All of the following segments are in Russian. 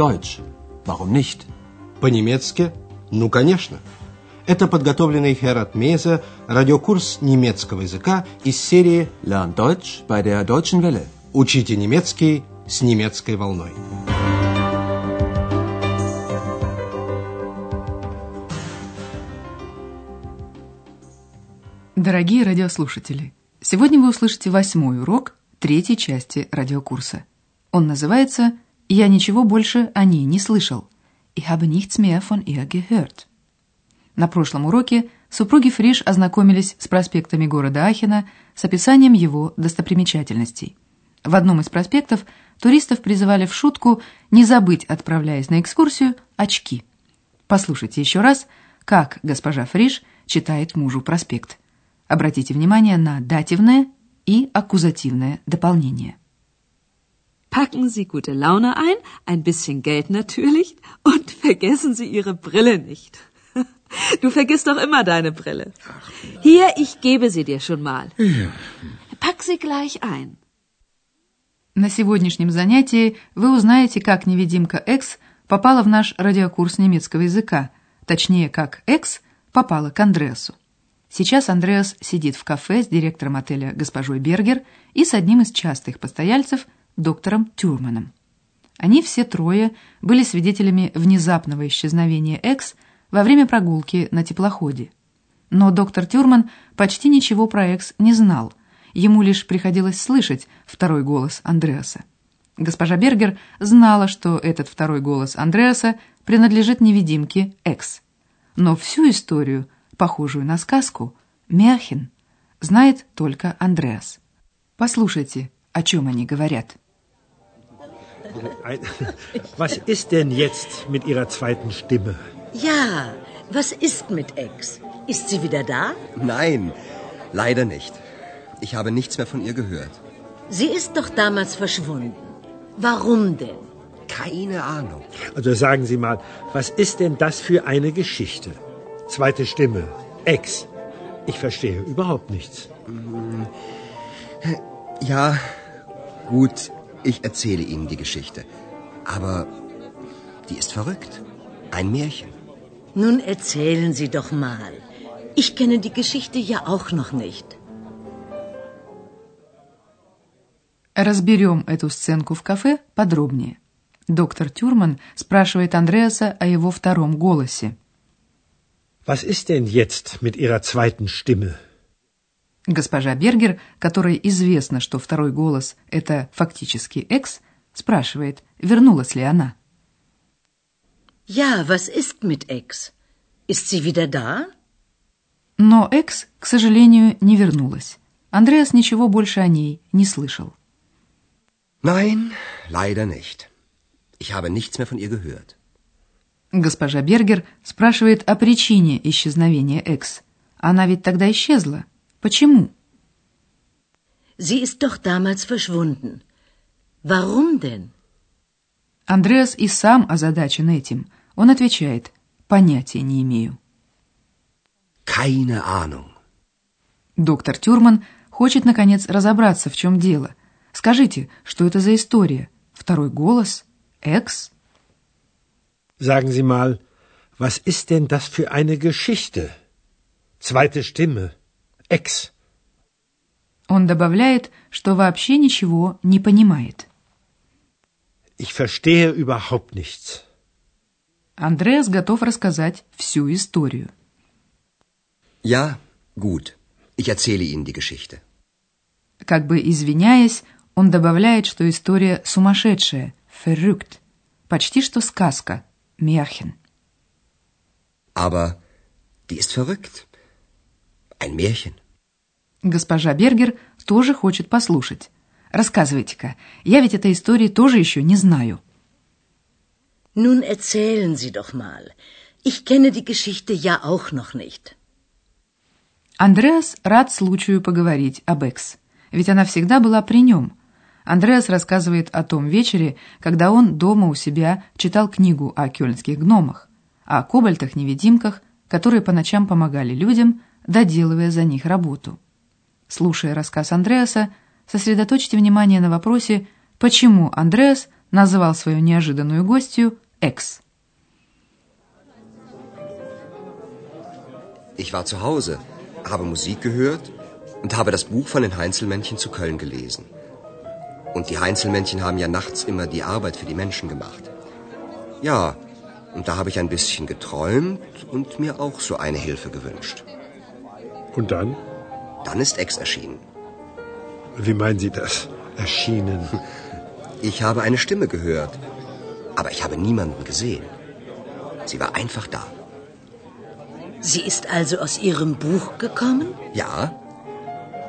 Deutsch. Warum nicht? По-немецки? Ну, конечно. Это подготовленный Херат Мейзе радиокурс немецкого языка из серии Lern Deutsch bei der Deutschen Welle. «Учите немецкий с немецкой волной». Дорогие радиослушатели, сегодня вы услышите восьмой урок третьей части радиокурса. Он называется «Я ничего больше о ней не слышал». Ich habe nichts mehr von ihr gehört. На прошлом уроке супруги Фриш ознакомились с проспектами города Ахена с описанием его достопримечательностей. В одном из проспектов туристов призывали в шутку не забыть, отправляясь на экскурсию, очки. Послушайте еще раз, как госпожа Фриш читает мужу проспект. Обратите внимание на дативное и аккузативное дополнение. Packen Sie gute Laune ein, ein bisschen Geld natürlich und vergessen Sie Ihre Brille nicht. Du vergisst doch immer deine Brille. Hier, ich gebe sie dir schon mal. Pack sie gleich ein. На сегодняшнем занятии вы узнаете, как невидимка X попала в наш радиокурс немецкого языка, точнее, как X попала к Андреасу. Сейчас Андреас сидит в кафе с директором отеля госпожой Бергер и с одним из частых постояльцев, доктором Тюрманом. Они все трое были свидетелями внезапного исчезновения Экс во время прогулки на теплоходе. Но доктор Тюрман почти ничего про Экс не знал, ему лишь приходилось слышать второй голос Андреаса. Госпожа Бергер знала, что этот второй голос Андреаса принадлежит невидимке Экс. Но всю историю – похожую на сказку, Мерхен, знает только Андреас. Послушайте, о чем они говорят. Was ist denn jetzt mit Ihrer zweiten Stimme? Ja, was ist mit Ex? Ist sie wieder da? Nein, leider nicht. Ich habe nichts mehr von ihr gehört. Sie ist doch damals verschwunden. Warum denn? Keine Ahnung. Also sagen Sie mal, was ist denn das für eine Geschichte? Zweite Stimme. Ex. Ich verstehe überhaupt nichts. Ja, gut, ich erzähle Ihnen die Geschichte. Aber die ist verrückt. Ein Märchen. Nun erzählen Sie doch mal. Ich kenne die Geschichte ja auch noch nicht. Разберем эту сценку в кафе подробнее. Доктор Тюрман спрашивает Андреаса о его втором голосе. Was ist denn jetzt mit Ihrer zweiten Stimme? Госпожа Бергер, которой известно, что второй голос – это фактически Экс, спрашивает, вернулась ли она. Ja, was ist mit Ex? Ist sie wieder da? Но Экс, к сожалению, не вернулась. Андреас ничего больше о ней не слышал. Nein, leider nicht. Ich habe nichts mehr von ihr gehört. Госпожа Бергер спрашивает о причине исчезновения Экс. Она ведь тогда исчезла. Почему? Sie ist doch damals verschwunden. Warum denn? Андреас и сам озадачен этим. Он отвечает, понятия не имею. Keine Ahnung. Доктор Тюрман хочет, наконец, разобраться, в чем дело. Скажите, что это за история? Второй голос? Экс? Sagen Sie mal, was ist denn das für eine Geschichte? Zweite Stimme. Ex. Он добавляет, что вообще ничего не понимает. Ich verstehe überhaupt nichts. Андреас готов рассказать всю историю. Ja, gut. Ich erzähle Ihnen die Geschichte. Как бы извиняясь, он добавляет, что история сумасшедшая, verrückt, почти что сказка, Märchen. Aber die ist verrückt. Ein Märchen. Госпожа Бергер тоже хочет послушать. Рассказывайте-ка, я ведь этой истории тоже еще не знаю. Nun erzählen Sie doch mal. Ich kenne die Geschichte ja auch noch nicht. Андреас рад случаю поговорить об Экс, ведь она всегда была при нем. Андреас рассказывает о том вечере, когда он дома у себя читал книгу о кёльнских гномах, о кобальтах-невидимках, которые по ночам помогали людям, доделывая за них работу. Слушая рассказ Андреаса, сосредоточьте внимание на вопросе, почему Андреас назвал свою неожиданную гостью «экс». Ich war zu Hause, habe Musik gehört und habe das Buch von den Heinzelmännchen zu Köln gelesen. Und die Heinzelmännchen haben ja nachts immer die Arbeit für die Menschen gemacht. Ja, und da habe ich ein bisschen geträumt und mir auch so eine Hilfe gewünscht. Und dann? Dann ist Ex erschienen. Wie meinen Sie das? Erschienen? Ich habe eine Stimme gehört, aber ich habe niemanden gesehen. Sie war einfach da. Sie ist also aus Ihrem Buch gekommen? Ja,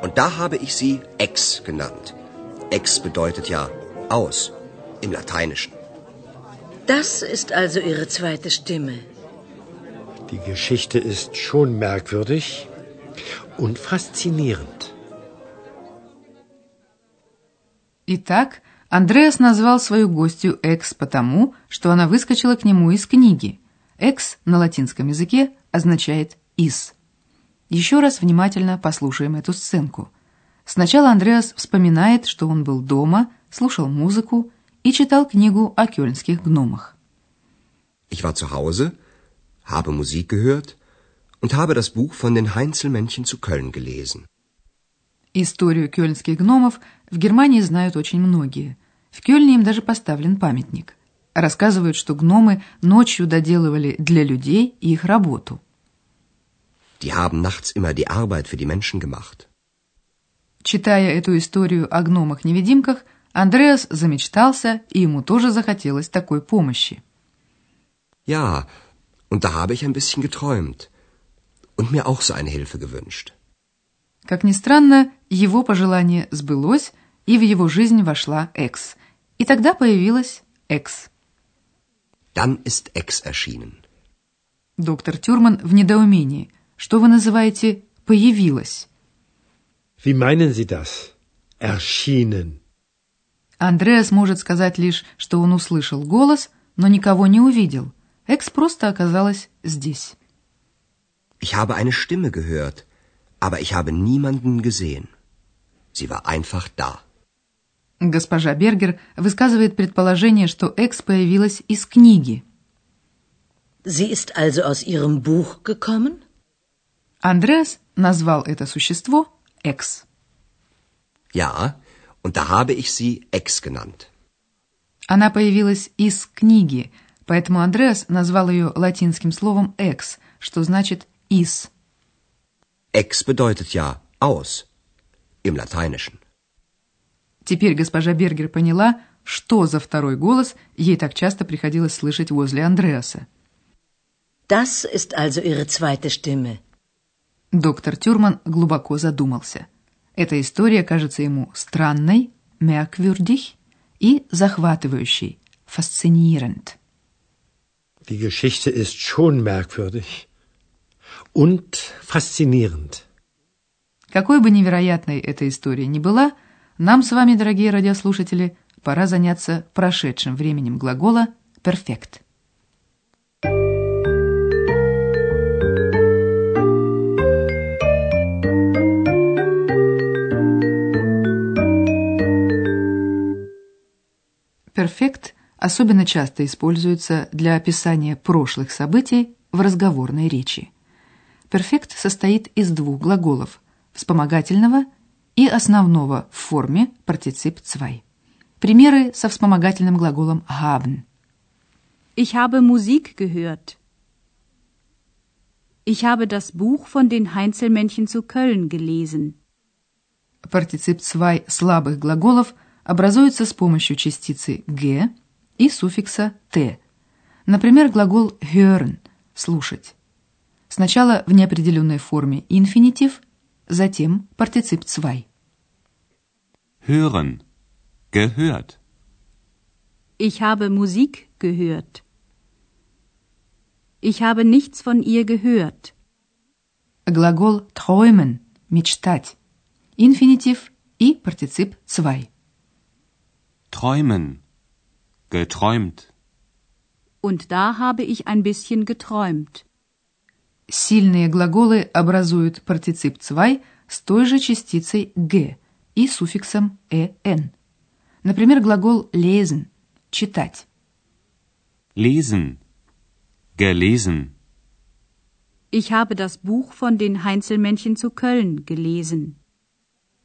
und da habe ich sie Ex genannt. Ex bedeutet ja aus im Lateinischen. Das ist also Ihre zweite Stimme. Die Geschichte ist schon merkwürdig und faszinierend. Итак, Андреас назвал свою гостью «экс» потому, что она выскочила к нему из книги. «Экс» на латинском языке означает «из». Еще раз внимательно послушаем эту сценку. Сначала Андреас вспоминает, что он был дома, слушал музыку и читал книгу о кёльнских гномах. Ich war zu Hause, habe Musik gehört und habe das Buch von den Heinzelmännchen zu Köln gelesen. Историю кёльнских гномов в Германии знают очень многие. В Кёльне им даже поставлен памятник. Рассказывают, что гномы ночью доделывали для людей их работу. Die haben nachts immer die Arbeit für die Menschen gemacht. Читая эту историю о гномах-невидимках, Андреас замечтался, и ему тоже захотелось такой помощи. Ja, und da habe ich ein bisschen geträumt und mir auch so eine Hilfe gewünscht. Как ни странно, его пожелание сбылось, и в его жизнь вошла Экс. И тогда появилась Экс. Dann ist Ex erschienen. Доктор Тюрман в недоумении. Что вы называете «появилась»? Wie meinen Sie das? Erschienen. Андреас может сказать лишь, что он услышал голос, но никого не увидел. Экс просто оказалась здесь. Ich habe eine Stimme gehört, aber ich habe niemanden gesehen. Sie war einfach da. Госпожа Бергер высказывает предположение, что Экс появилась из книги. Sie ist also aus Ihrem Buch gekommen? Андреас назвал это существо Экс. Ja, und da habe ich sie Ex genannt. Она появилась из книги, поэтому Андреас назвал ее латинским словом «экс», что значит «из». Ex bedeutet ja aus im Lateinischen. Теперь госпожа Бергер поняла, что за второй голос ей так часто приходилось слышать возле Андреаса. Das ist also Ihre zweite Stimme. Доктор Тюрман глубоко задумался. Эта история кажется ему странной, merkwürdig и захватывающей, faszinierend. Die Geschichte ist schon merkwürdig und faszinierend. Какой бы невероятной эта история ни была, нам с вами, дорогие радиослушатели, пора заняться прошедшим временем глагола «perfect». Перфект особенно часто используется для описания прошлых событий в разговорной речи. Перфект состоит из двух глаголов – вспомогательного и основного в форме партицип zwei. Примеры со вспомогательным глаголом haben. Ich habe Musik gehört. Ich habe das Buch von den Heinzelmännchen zu Köln gelesen. Партицип zwei слабых глаголов образуется с помощью частицы «г» и суффикса «т». Например, глагол hören – «слушать». Сначала в неопределенной форме инфинитив, затем партицип zwei. Hören. Gehört. Ich habe Musik gehört. Ich habe nichts von ihr gehört. Глагол träumen – «мечтать». Инфинитив и партицип zwei. Träumen. Geträumt. Und da habe ich ein bisschen geträumt. Сильные глаголы образуют партицип zwei с той же частицей «г» и суффиксом «en». Например, глагол lesen – читать. Lesen. Gelesen. Ich habe das Buch von den Heinzelmännchen zu Köln gelesen.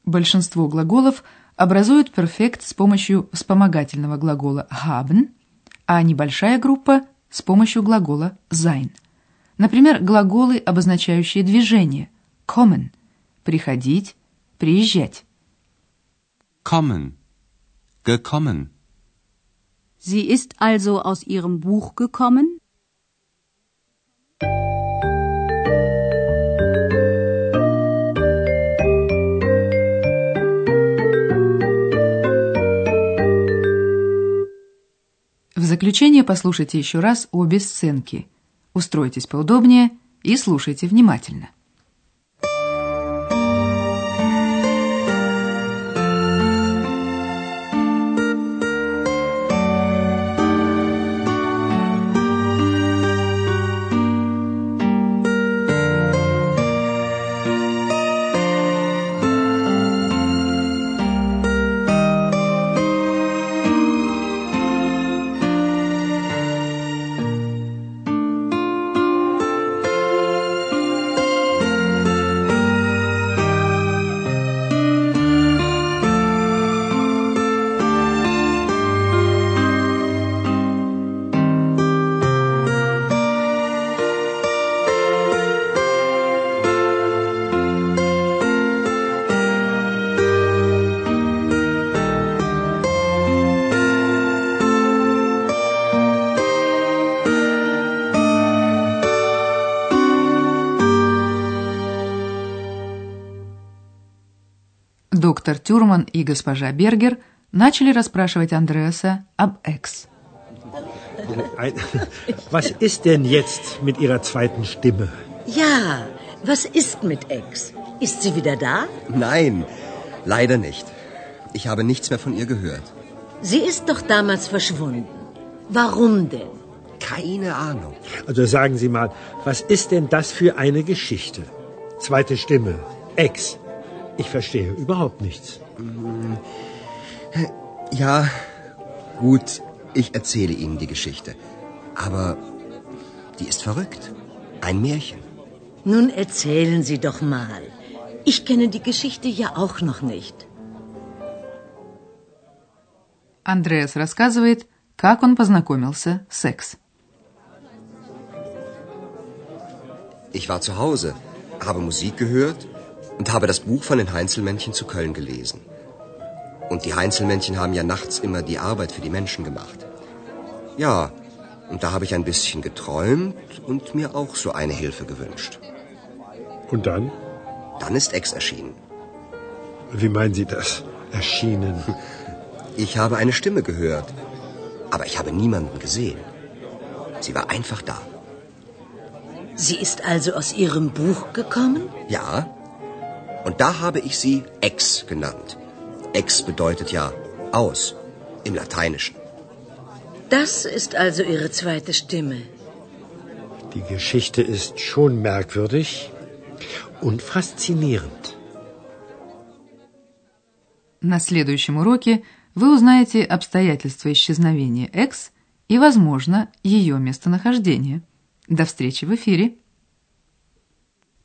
Большинство глаголов образуют перфект с помощью вспомогательного глагола haben, а небольшая группа с помощью глагола sein. Например, глаголы, обозначающие движение kommen – приходить, приезжать. Kommen. Gekommen. Sie ist also aus ihrem Buch gekommen? В заключение послушайте еще раз обе сценки. Устройтесь поудобнее и слушайте внимательно. Доктор Тюрман и госпожа Бергер начали расспрашивать Андреаса об Экс. Was ist denn jetzt mit Ihrer zweiten Stimme? Ja, was ist mit Ex? Ist sie wieder da? Nein, leider nicht. Ich habe nichts mehr von ihr gehört. Sie ist doch damals verschwunden. Warum denn? Keine Ahnung. Also sagen Sie mal, was ist denn das für eine Geschichte? Zweite Stimme, Ex. Ich verstehe überhaupt nichts. Ja, gut, ich erzähle Ihnen die Geschichte. Aber die ist verrückt. Ein Märchen. Nun erzählen Sie doch mal. Ich kenne die Geschichte ja auch noch nicht. Андреас рассказывает, как он познакомился с Экс. Ich war zu Hause, habe Musik gehört und habe das Buch von den Heinzelmännchen zu Köln gelesen. Und die Heinzelmännchen haben ja nachts immer die Arbeit für die Menschen gemacht. Ja, und da habe ich ein bisschen geträumt und mir auch so eine Hilfe gewünscht. Und dann? Dann ist Ex erschienen. Wie meinen Sie das? Erschienen. Ich habe eine Stimme gehört, aber ich habe niemanden gesehen. Sie war einfach da. Sie ist also aus Ihrem Buch gekommen? Ja, und da habe ich sie Ex genannt. Ex bedeutet ja aus im Lateinischen. Das ist also Ihre zweite Stimme. Die Geschichte ist schon merkwürdig und faszinierend. На следующем уроке вы узнаете обстоятельства исчезновения Экс и, возможно, ее местонахождение. До встречи в эфире.